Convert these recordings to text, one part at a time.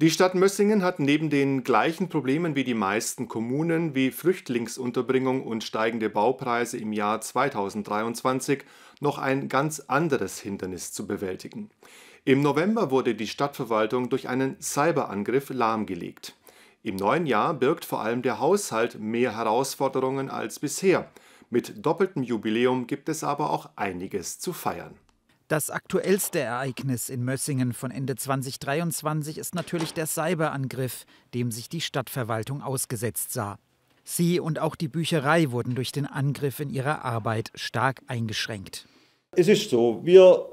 Die Stadt Mössingen hat neben den gleichen Problemen wie die meisten Kommunen wie Flüchtlingsunterbringung und steigende Baupreise im Jahr 2023 noch ein ganz anderes Hindernis zu bewältigen. Im November wurde die Stadtverwaltung durch einen Cyberangriff lahmgelegt. Im neuen Jahr birgt vor allem der Haushalt mehr Herausforderungen als bisher. Mit doppeltem Jubiläum gibt es aber auch einiges zu feiern. Das aktuellste Ereignis in Mössingen von Ende 2023 ist natürlich der Cyberangriff, dem sich die Stadtverwaltung ausgesetzt sah. Sie und auch die Bücherei wurden durch den Angriff in ihrer Arbeit stark eingeschränkt. Es ist so, wir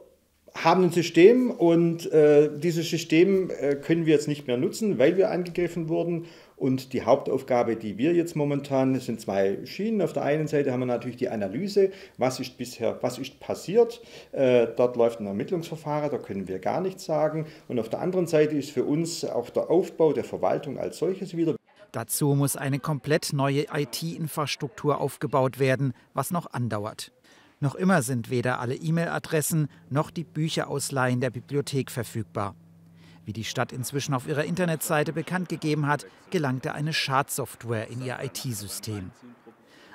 haben ein System und äh, dieses System äh, können wir jetzt nicht mehr nutzen, weil wir angegriffen wurden und die Hauptaufgabe, die wir jetzt momentan, sind zwei Schienen. Auf der einen Seite haben wir natürlich die Analyse, was ist bisher, was ist passiert. Äh, dort läuft ein Ermittlungsverfahren, da können wir gar nichts sagen. Und auf der anderen Seite ist für uns auch der Aufbau der Verwaltung als solches wieder. Dazu muss eine komplett neue IT-Infrastruktur aufgebaut werden, was noch andauert. Noch immer sind weder alle E-Mail-Adressen noch die Bücherausleihen der Bibliothek verfügbar. Wie die Stadt inzwischen auf ihrer Internetseite bekannt gegeben hat, gelangte eine Schadsoftware in ihr IT-System.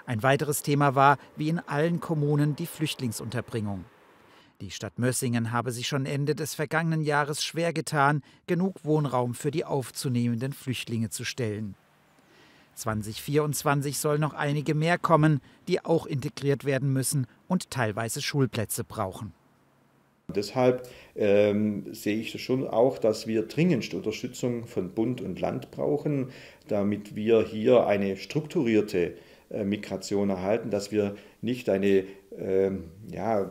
Ein weiteres Thema war, wie in allen Kommunen, die Flüchtlingsunterbringung. Die Stadt Mössingen habe sich schon Ende des vergangenen Jahres schwer getan, genug Wohnraum für die aufzunehmenden Flüchtlinge zu stellen. 2024 soll noch einige mehr kommen, die auch integriert werden müssen und teilweise Schulplätze brauchen. Deshalb ähm, sehe ich schon auch, dass wir dringendst Unterstützung von Bund und Land brauchen, damit wir hier eine strukturierte äh, Migration erhalten, dass wir nicht eine, ähm, ja,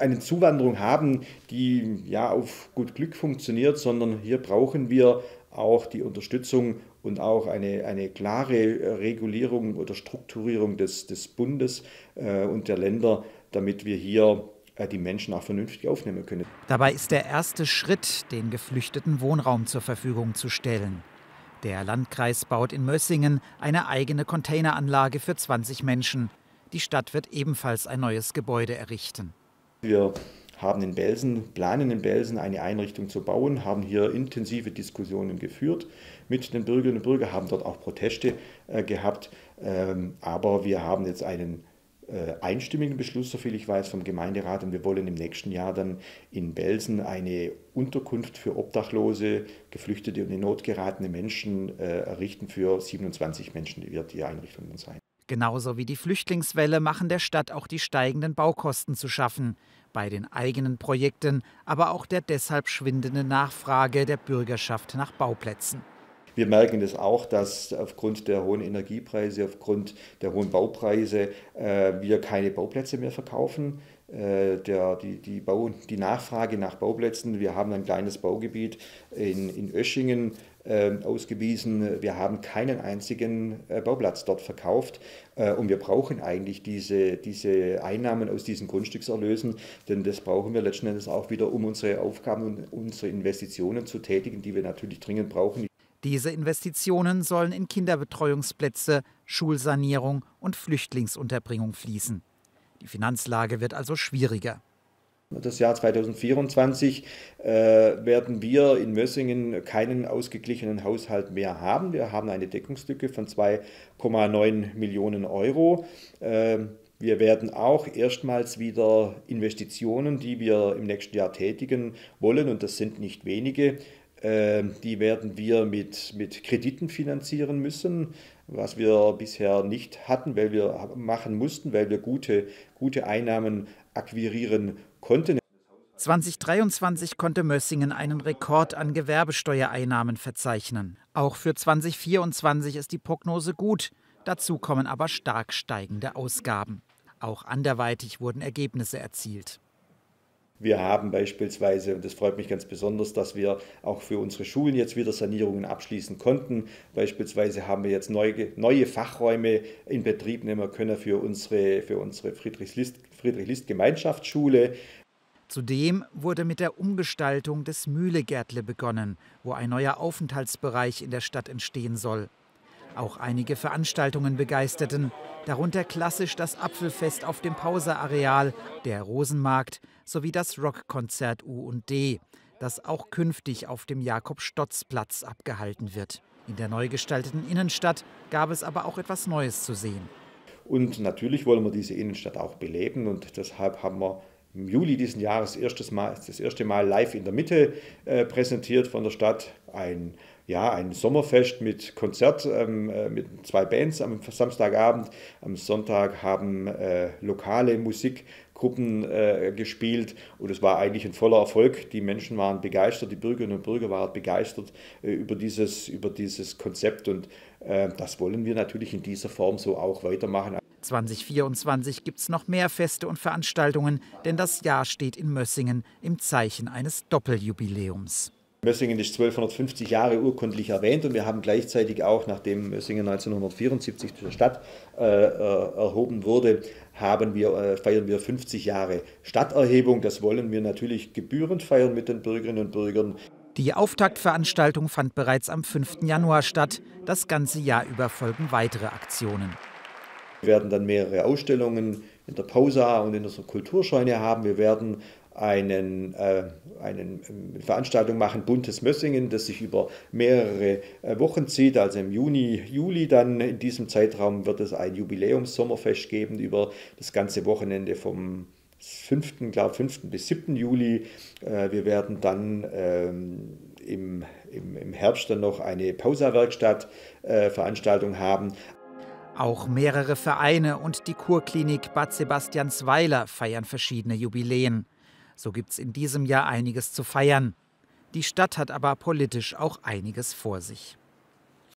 eine Zuwanderung haben, die ja auf gut Glück funktioniert, sondern hier brauchen wir auch die Unterstützung und auch eine, eine klare äh, Regulierung oder Strukturierung des, des Bundes äh, und der Länder, damit wir hier die Menschen auch vernünftig aufnehmen können. Dabei ist der erste Schritt, den Geflüchteten Wohnraum zur Verfügung zu stellen. Der Landkreis baut in Mössingen eine eigene Containeranlage für 20 Menschen. Die Stadt wird ebenfalls ein neues Gebäude errichten. Wir haben in Belsen, planen in Belsen eine Einrichtung zu bauen, haben hier intensive Diskussionen geführt mit den Bürgerinnen und Bürgern, haben dort auch Proteste äh, gehabt. Ähm, aber wir haben jetzt einen äh, einstimmigen Beschluss, soviel ich weiß, vom Gemeinderat und wir wollen im nächsten Jahr dann in Belsen eine Unterkunft für obdachlose, geflüchtete und in Not geratene Menschen äh, errichten für 27 Menschen, wird die Einrichtung dann sein. Genauso wie die Flüchtlingswelle machen der Stadt auch die steigenden Baukosten zu schaffen. Bei den eigenen Projekten, aber auch der deshalb schwindenden Nachfrage der Bürgerschaft nach Bauplätzen. Wir merken das auch, dass aufgrund der hohen Energiepreise, aufgrund der hohen Baupreise äh, wir keine Bauplätze mehr verkaufen. Äh, der, die, die, Bau, die Nachfrage nach Bauplätzen, wir haben ein kleines Baugebiet in, in Öschingen äh, ausgewiesen. Wir haben keinen einzigen äh, Bauplatz dort verkauft äh, und wir brauchen eigentlich diese, diese Einnahmen aus diesen Grundstückserlösen, denn das brauchen wir letzten Endes auch wieder, um unsere Aufgaben und unsere Investitionen zu tätigen, die wir natürlich dringend brauchen. Diese Investitionen sollen in Kinderbetreuungsplätze, Schulsanierung und Flüchtlingsunterbringung fließen. Die Finanzlage wird also schwieriger. Das Jahr 2024 äh, werden wir in Mössingen keinen ausgeglichenen Haushalt mehr haben. Wir haben eine Deckungslücke von 2,9 Millionen Euro. Äh, wir werden auch erstmals wieder Investitionen, die wir im nächsten Jahr tätigen wollen, und das sind nicht wenige, die werden wir mit, mit Krediten finanzieren müssen, was wir bisher nicht hatten, weil wir machen mussten, weil wir gute, gute Einnahmen akquirieren konnten. 2023 konnte Mössingen einen Rekord an Gewerbesteuereinnahmen verzeichnen. Auch für 2024 ist die Prognose gut. Dazu kommen aber stark steigende Ausgaben. Auch anderweitig wurden Ergebnisse erzielt. Wir haben beispielsweise, und das freut mich ganz besonders, dass wir auch für unsere Schulen jetzt wieder Sanierungen abschließen konnten. Beispielsweise haben wir jetzt neue, neue Fachräume in Betrieb nehmen können für unsere, für unsere Friedrich-List-Gemeinschaftsschule. Zudem wurde mit der Umgestaltung des Mühlegärtle begonnen, wo ein neuer Aufenthaltsbereich in der Stadt entstehen soll. Auch einige Veranstaltungen begeisterten, darunter klassisch das Apfelfest auf dem Pauseareal, der Rosenmarkt sowie das Rockkonzert U&D. das auch künftig auf dem Jakob-Stotz-Platz abgehalten wird. In der neu gestalteten Innenstadt gab es aber auch etwas Neues zu sehen. Und natürlich wollen wir diese Innenstadt auch beleben und deshalb haben wir im Juli diesen Jahres erstes Mal, das erste Mal live in der Mitte äh, präsentiert von der Stadt. Ein, ja, ein Sommerfest mit Konzert ähm, äh, mit zwei Bands am Samstagabend. Am Sonntag haben äh, lokale Musikgruppen äh, gespielt und es war eigentlich ein voller Erfolg. Die Menschen waren begeistert, die Bürgerinnen und Bürger waren begeistert äh, über, dieses, über dieses Konzept und äh, das wollen wir natürlich in dieser Form so auch weitermachen. 2024 gibt es noch mehr Feste und Veranstaltungen, denn das Jahr steht in Mössingen im Zeichen eines Doppeljubiläums. Mössingen ist 1250 Jahre urkundlich erwähnt und wir haben gleichzeitig auch, nachdem Mössingen 1974 zur Stadt äh, äh, erhoben wurde, haben wir, äh, feiern wir 50 Jahre Stadterhebung. Das wollen wir natürlich gebührend feiern mit den Bürgerinnen und Bürgern. Die Auftaktveranstaltung fand bereits am 5. Januar statt. Das ganze Jahr über folgen weitere Aktionen. Wir werden dann mehrere Ausstellungen in der Pausa und in unserer Kulturscheune haben. Wir werden einen, äh, einen äh, Veranstaltung machen, Buntes Mössingen, das sich über mehrere äh, Wochen zieht. Also im Juni, Juli dann in diesem Zeitraum wird es ein Jubiläums-Sommerfest geben über das ganze Wochenende vom 5. Glaub, 5. bis 7. Juli. Äh, wir werden dann ähm, im, im, im Herbst dann noch eine Pausa-Werkstatt-Veranstaltung äh, haben. Auch mehrere Vereine und die Kurklinik Bad Sebastiansweiler feiern verschiedene Jubiläen. So gibt es in diesem Jahr einiges zu feiern. Die Stadt hat aber politisch auch einiges vor sich.